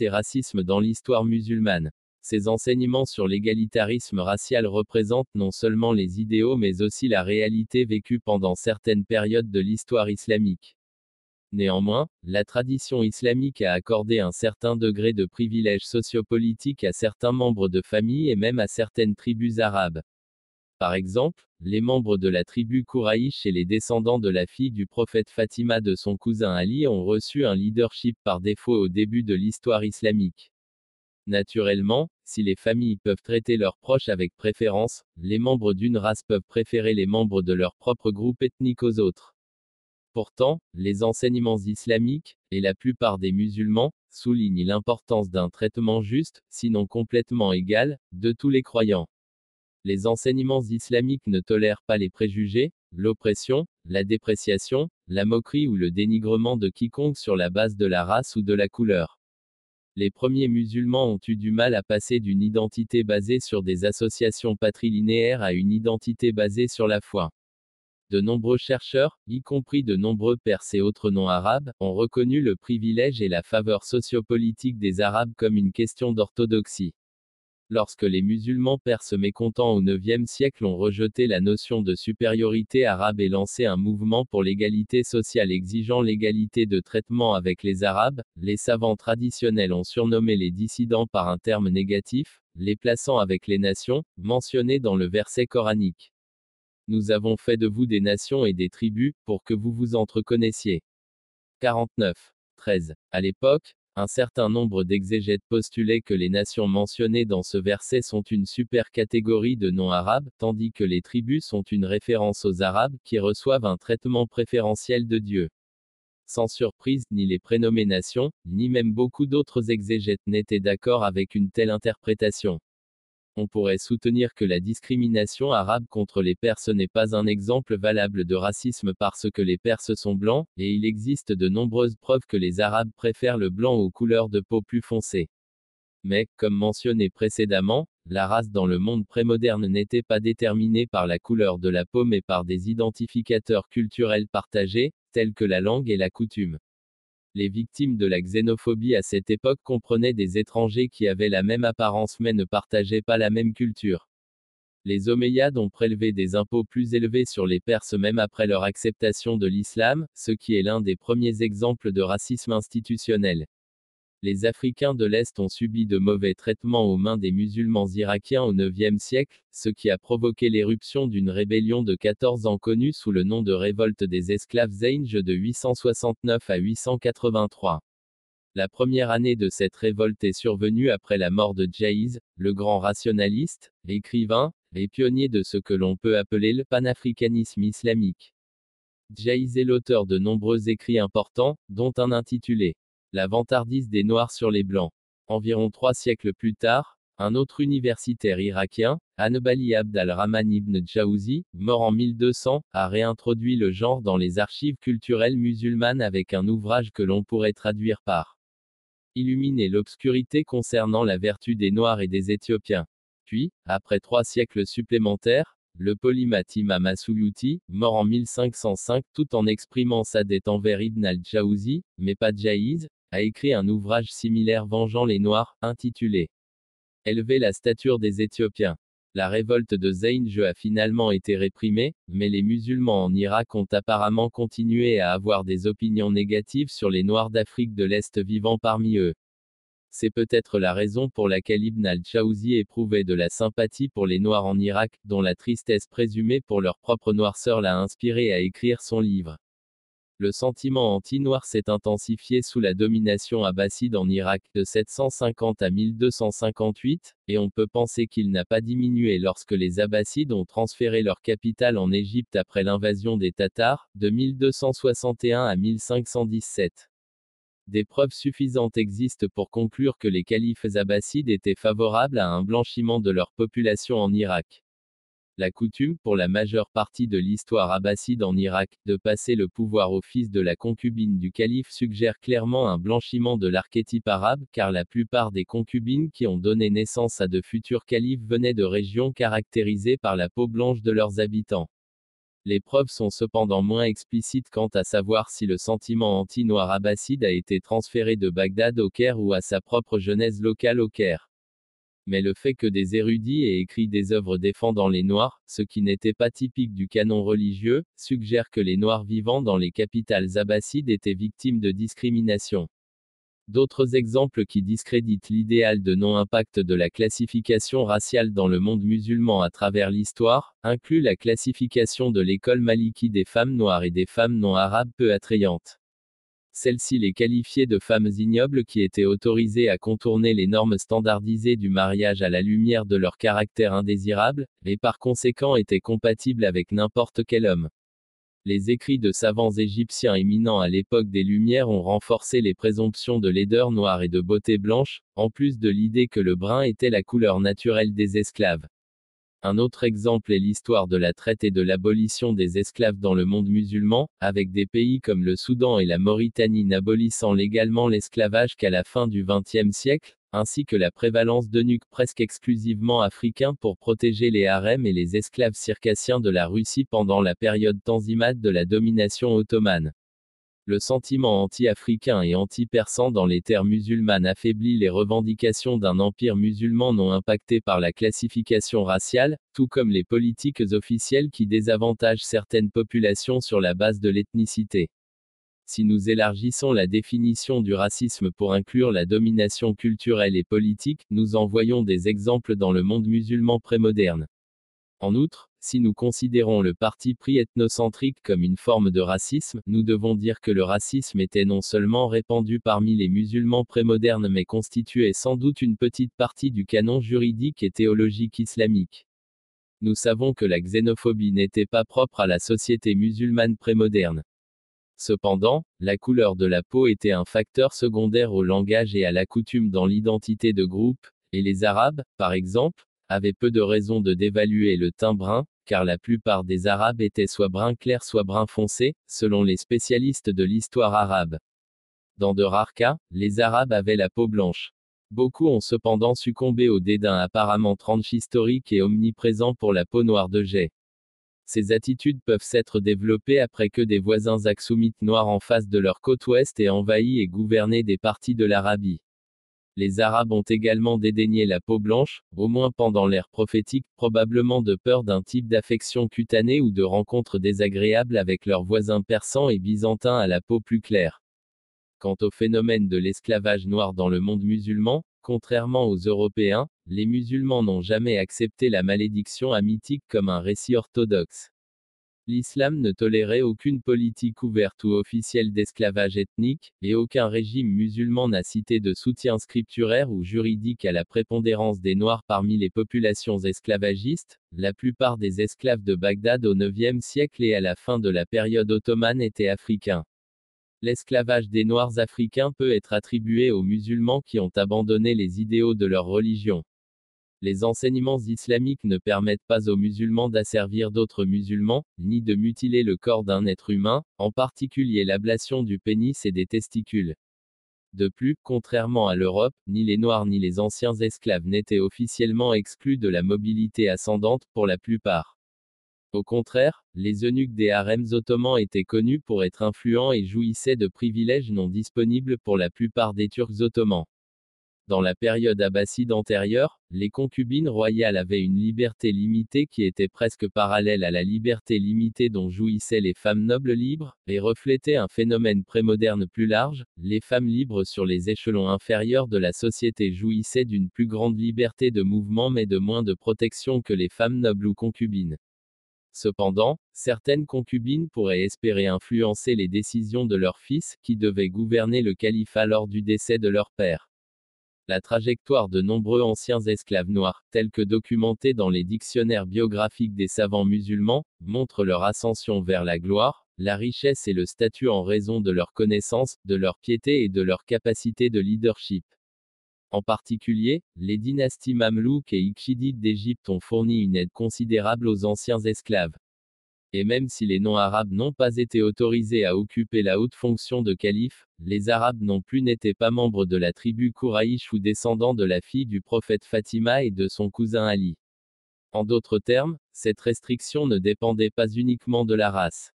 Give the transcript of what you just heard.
Et racisme dans l'histoire musulmane. Ces enseignements sur l'égalitarisme racial représentent non seulement les idéaux mais aussi la réalité vécue pendant certaines périodes de l'histoire islamique. Néanmoins, la tradition islamique a accordé un certain degré de privilège sociopolitique à certains membres de famille et même à certaines tribus arabes. Par exemple, les membres de la tribu Kouraïch et les descendants de la fille du prophète Fatima de son cousin Ali ont reçu un leadership par défaut au début de l'histoire islamique. Naturellement, si les familles peuvent traiter leurs proches avec préférence, les membres d'une race peuvent préférer les membres de leur propre groupe ethnique aux autres. Pourtant, les enseignements islamiques, et la plupart des musulmans, soulignent l'importance d'un traitement juste, sinon complètement égal, de tous les croyants. Les enseignements islamiques ne tolèrent pas les préjugés, l'oppression, la dépréciation, la moquerie ou le dénigrement de quiconque sur la base de la race ou de la couleur. Les premiers musulmans ont eu du mal à passer d'une identité basée sur des associations patrilinéaires à une identité basée sur la foi. De nombreux chercheurs, y compris de nombreux Perses et autres non-arabes, ont reconnu le privilège et la faveur sociopolitique des Arabes comme une question d'orthodoxie. Lorsque les musulmans perses mécontents au IXe siècle ont rejeté la notion de supériorité arabe et lancé un mouvement pour l'égalité sociale exigeant l'égalité de traitement avec les Arabes, les savants traditionnels ont surnommé les dissidents par un terme négatif, les plaçant avec les nations, mentionnés dans le verset coranique. Nous avons fait de vous des nations et des tribus, pour que vous vous entreconnaissiez. 49. 13. À l'époque, un certain nombre d'exégètes postulaient que les nations mentionnées dans ce verset sont une super catégorie de non-arabes, tandis que les tribus sont une référence aux arabes, qui reçoivent un traitement préférentiel de Dieu. Sans surprise, ni les prénommés nations, ni même beaucoup d'autres exégètes n'étaient d'accord avec une telle interprétation on pourrait soutenir que la discrimination arabe contre les Perses n'est pas un exemple valable de racisme parce que les Perses sont blancs, et il existe de nombreuses preuves que les Arabes préfèrent le blanc aux couleurs de peau plus foncées. Mais, comme mentionné précédemment, la race dans le monde prémoderne n'était pas déterminée par la couleur de la peau mais par des identificateurs culturels partagés, tels que la langue et la coutume. Les victimes de la xénophobie à cette époque comprenaient des étrangers qui avaient la même apparence mais ne partageaient pas la même culture. Les Omeyyades ont prélevé des impôts plus élevés sur les Perses même après leur acceptation de l'islam, ce qui est l'un des premiers exemples de racisme institutionnel les Africains de l'Est ont subi de mauvais traitements aux mains des musulmans irakiens au IXe siècle, ce qui a provoqué l'éruption d'une rébellion de 14 ans connue sous le nom de révolte des esclaves Zainj de 869 à 883. La première année de cette révolte est survenue après la mort de Jaiz, le grand rationaliste, écrivain, et pionnier de ce que l'on peut appeler le panafricanisme islamique. Jaiz est l'auteur de nombreux écrits importants, dont un intitulé la vantardise des Noirs sur les Blancs. Environ trois siècles plus tard, un autre universitaire irakien, Anbali Abd al-Rahman ibn Djawzi, mort en 1200, a réintroduit le genre dans les archives culturelles musulmanes avec un ouvrage que l'on pourrait traduire par Illuminer l'obscurité concernant la vertu des Noirs et des Éthiopiens. Puis, après trois siècles supplémentaires, le polymath Imam mort en 1505 tout en exprimant sa dette envers Ibn al-Jawzi, mais pas Jaiz, a écrit un ouvrage similaire vengeant les Noirs, intitulé Élever la stature des Éthiopiens. La révolte de Zainj a finalement été réprimée, mais les musulmans en Irak ont apparemment continué à avoir des opinions négatives sur les Noirs d'Afrique de l'Est vivant parmi eux. C'est peut-être la raison pour laquelle Ibn al-Jawzi éprouvait de la sympathie pour les Noirs en Irak, dont la tristesse présumée pour leur propre noirceur l'a inspiré à écrire son livre. Le sentiment anti-noir s'est intensifié sous la domination abbasside en Irak de 750 à 1258, et on peut penser qu'il n'a pas diminué lorsque les abbassides ont transféré leur capitale en Égypte après l'invasion des Tatars, de 1261 à 1517. Des preuves suffisantes existent pour conclure que les califes abbassides étaient favorables à un blanchiment de leur population en Irak la coutume, pour la majeure partie de l'histoire abbasside en Irak, de passer le pouvoir au fils de la concubine du calife suggère clairement un blanchiment de l'archétype arabe, car la plupart des concubines qui ont donné naissance à de futurs califes venaient de régions caractérisées par la peau blanche de leurs habitants. Les preuves sont cependant moins explicites quant à savoir si le sentiment anti-noir abbasside a été transféré de Bagdad au Caire ou à sa propre genèse locale au Caire. Mais le fait que des érudits aient écrit des œuvres défendant les Noirs, ce qui n'était pas typique du canon religieux, suggère que les Noirs vivant dans les capitales abbassides étaient victimes de discrimination. D'autres exemples qui discréditent l'idéal de non-impact de la classification raciale dans le monde musulman à travers l'histoire, incluent la classification de l'école maliki des femmes noires et des femmes non arabes peu attrayantes. Celle-ci les qualifiait de femmes ignobles qui étaient autorisées à contourner les normes standardisées du mariage à la lumière de leur caractère indésirable, et par conséquent étaient compatibles avec n'importe quel homme. Les écrits de savants égyptiens éminents à l'époque des Lumières ont renforcé les présomptions de laideur noire et de beauté blanche, en plus de l'idée que le brun était la couleur naturelle des esclaves. Un autre exemple est l'histoire de la traite et de l'abolition des esclaves dans le monde musulman, avec des pays comme le Soudan et la Mauritanie n'abolissant légalement l'esclavage qu'à la fin du XXe siècle, ainsi que la prévalence d'eunuques presque exclusivement africains pour protéger les harems et les esclaves circassiens de la Russie pendant la période tanzimate de la domination ottomane. Le sentiment anti-africain et anti-persan dans les terres musulmanes affaiblit les revendications d'un empire musulman non impacté par la classification raciale, tout comme les politiques officielles qui désavantagent certaines populations sur la base de l'ethnicité. Si nous élargissons la définition du racisme pour inclure la domination culturelle et politique, nous en voyons des exemples dans le monde musulman prémoderne. En outre, si nous considérons le parti pris ethnocentrique comme une forme de racisme, nous devons dire que le racisme était non seulement répandu parmi les musulmans prémodernes mais constituait sans doute une petite partie du canon juridique et théologique islamique. Nous savons que la xénophobie n'était pas propre à la société musulmane prémoderne. Cependant, la couleur de la peau était un facteur secondaire au langage et à la coutume dans l'identité de groupe, et les Arabes, par exemple, avaient peu de raisons de dévaluer le teint brun, car la plupart des Arabes étaient soit brun clair soit brun foncé, selon les spécialistes de l'histoire arabe. Dans de rares cas, les Arabes avaient la peau blanche. Beaucoup ont cependant succombé au dédain apparemment transhistorique et omniprésent pour la peau noire de jet. Ces attitudes peuvent s'être développées après que des voisins axoumites noirs en face de leur côte ouest aient envahi et gouverné des parties de l'Arabie. Les Arabes ont également dédaigné la peau blanche, au moins pendant l'ère prophétique, probablement de peur d'un type d'affection cutanée ou de rencontres désagréables avec leurs voisins persans et byzantins à la peau plus claire. Quant au phénomène de l'esclavage noir dans le monde musulman, Contrairement aux Européens, les musulmans n'ont jamais accepté la malédiction hamitique comme un récit orthodoxe. L'islam ne tolérait aucune politique ouverte ou officielle d'esclavage ethnique, et aucun régime musulman n'a cité de soutien scripturaire ou juridique à la prépondérance des Noirs parmi les populations esclavagistes. La plupart des esclaves de Bagdad au IXe siècle et à la fin de la période ottomane étaient africains. L'esclavage des Noirs africains peut être attribué aux musulmans qui ont abandonné les idéaux de leur religion. Les enseignements islamiques ne permettent pas aux musulmans d'asservir d'autres musulmans, ni de mutiler le corps d'un être humain, en particulier l'ablation du pénis et des testicules. De plus, contrairement à l'Europe, ni les Noirs ni les anciens esclaves n'étaient officiellement exclus de la mobilité ascendante, pour la plupart. Au contraire, les eunuques des harems ottomans étaient connus pour être influents et jouissaient de privilèges non disponibles pour la plupart des Turcs ottomans. Dans la période abbasside antérieure, les concubines royales avaient une liberté limitée qui était presque parallèle à la liberté limitée dont jouissaient les femmes nobles libres, et reflétait un phénomène prémoderne plus large, les femmes libres sur les échelons inférieurs de la société jouissaient d'une plus grande liberté de mouvement mais de moins de protection que les femmes nobles ou concubines. Cependant, certaines concubines pourraient espérer influencer les décisions de leur fils, qui devait gouverner le califat lors du décès de leur père. La trajectoire de nombreux anciens esclaves noirs, tels que documentés dans les dictionnaires biographiques des savants musulmans, montre leur ascension vers la gloire, la richesse et le statut en raison de leur connaissance, de leur piété et de leur capacité de leadership. En particulier, les dynasties mamelouques et ikhchidites d'Égypte ont fourni une aide considérable aux anciens esclaves. Et même si les non-arabes n'ont pas été autorisés à occuper la haute fonction de calife, les arabes non plus n'étaient pas membres de la tribu Kouraïch ou descendants de la fille du prophète Fatima et de son cousin Ali. En d'autres termes, cette restriction ne dépendait pas uniquement de la race.